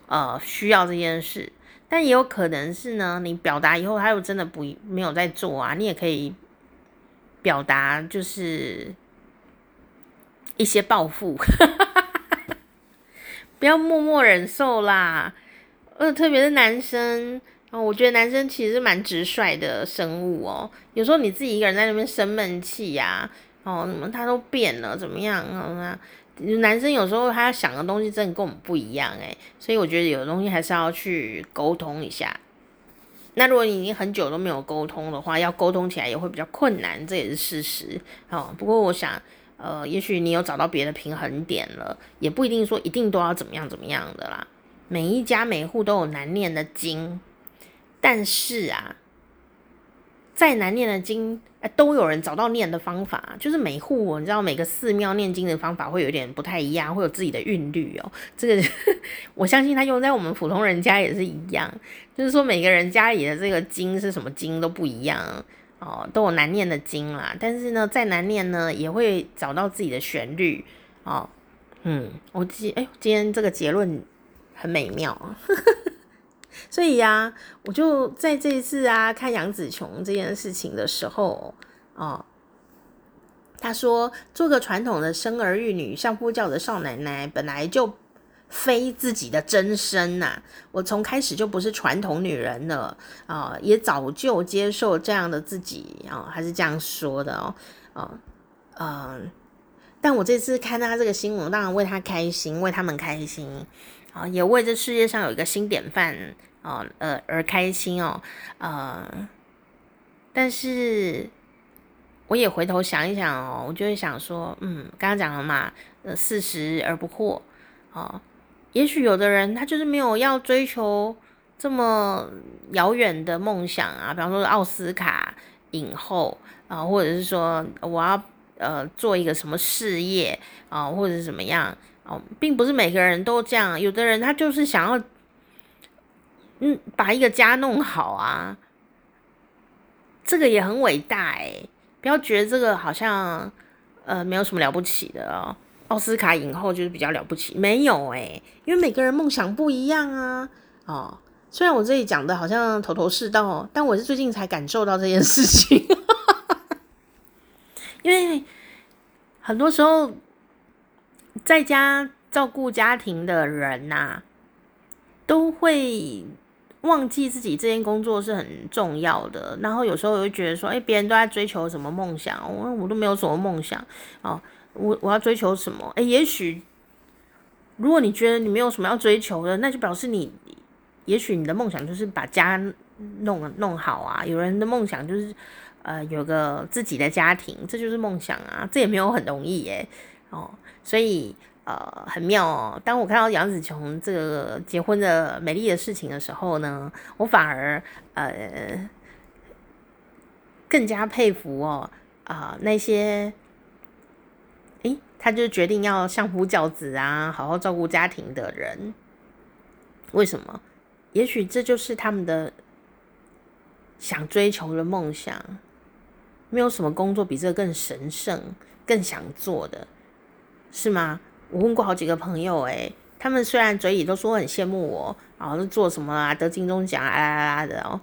呃需要这件事。但也有可能是呢，你表达以后他又真的不没有在做啊，你也可以表达就是一些报复，(laughs) 不要默默忍受啦。呃，特别是男生，哦，我觉得男生其实蛮直率的生物哦。有时候你自己一个人在那边生闷气呀，哦，什么他都变了，怎么样啊？男生有时候他想的东西真的跟我们不一样诶，所以我觉得有的东西还是要去沟通一下。那如果你已经很久都没有沟通的话，要沟通起来也会比较困难，这也是事实哦。不过我想，呃，也许你有找到别的平衡点了，也不一定说一定都要怎么样怎么样的啦。每一家每户都有难念的经。但是啊，再难念的经，哎，都有人找到念的方法。就是每户，你知道每个寺庙念经的方法会有点不太一样，会有自己的韵律哦。这个 (laughs) 我相信他用在我们普通人家也是一样。就是说每个人家里的这个经是什么经都不一样哦，都有难念的经啦。但是呢，再难念呢，也会找到自己的旋律哦。嗯，我今哎，今天这个结论很美妙。所以呀、我就在这一次啊看杨紫琼这件事情的时候，哦，他说做个传统的生儿育女、相夫教的少奶奶，本来就非自己的真身呐、我从开始就不是传统女人了啊、也早就接受这样的自己啊、哦，还是这样说的哦，哦，嗯，但我这次看到他这个新闻，当然为他开心，为他们开心啊、也为这世界上有一个新典范。哦，呃，而开心哦，呃，但是我也回头想一想哦，我就会想说，嗯，刚刚讲了嘛，呃，四十而不惑，哦，也许有的人他就是没有要追求这么遥远的梦想啊，比方说奥斯卡影后啊，或者是说我要呃做一个什么事业啊，或者是怎么样哦，并不是每个人都这样，有的人他就是想要。嗯，把一个家弄好啊，这个也很伟大诶，不要觉得这个好像呃没有什么了不起的哦。奥斯卡影后就是比较了不起，没有诶，因为每个人梦想不一样啊。哦，虽然我这里讲的好像头头是道，但我是最近才感受到这件事情。(laughs) 因为很多时候在家照顾家庭的人呐、都会。忘记自己这件工作是很重要的，然后有时候我会觉得说，哎，别人都在追求什么梦想，我我都没有什么梦想哦，我我要追求什么？哎，也许如果你觉得你没有什么要追求的，那就表示你，也许你的梦想就是把家弄弄好啊。有人的梦想就是呃有个自己的家庭，这就是梦想啊，这也没有很容易耶，哦，所以。呃，很妙哦。当我看到杨紫琼这个结婚的美丽的事情的时候呢，我反而呃更加佩服哦啊、那些，诶，他就决定要相夫教子啊，好好照顾家庭的人。为什么？也许这就是他们的想追求的梦想。没有什么工作比这个更神圣、更想做的，是吗？我问过好几个朋友，诶，他们虽然嘴里都说很羡慕我，然后是做什么啊，得金钟奖啊啦啦啦的哦。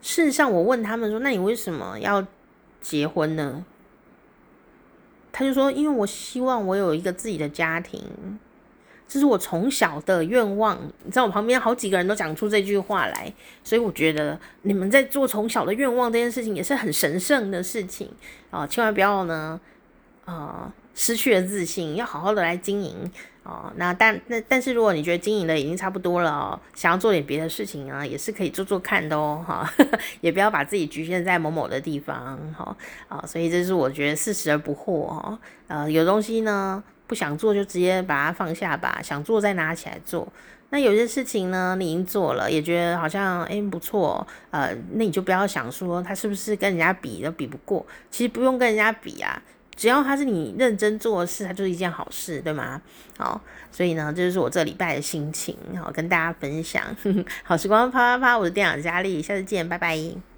事实上，我问他们说：“那你为什么要结婚呢？”他就说：“因为我希望我有一个自己的家庭，这是我从小的愿望。”你知道，我旁边好几个人都讲出这句话来，所以我觉得你们在做从小的愿望这件事情也是很神圣的事情啊，千万不要呢，啊。失去了自信，要好好的来经营哦。那但那但是，如果你觉得经营的已经差不多了，想要做点别的事情啊，也是可以做做看的哦。哈，(laughs) 也不要把自己局限在某某的地方。哈啊，所以这是我觉得四十而不惑哈。呃，有东西呢不想做就直接把它放下吧，想做再拿起来做。那有些事情呢，你已经做了，也觉得好像哎不错，呃，那你就不要想说他是不是跟人家比都比不过，其实不用跟人家比啊。只要它是你认真做事，它就是一件好事，对吗？好，所以呢，这就是我这礼拜的心情，好跟大家分享。(laughs) 好时光啪啪啪，我是店长佳丽，下次见，拜拜。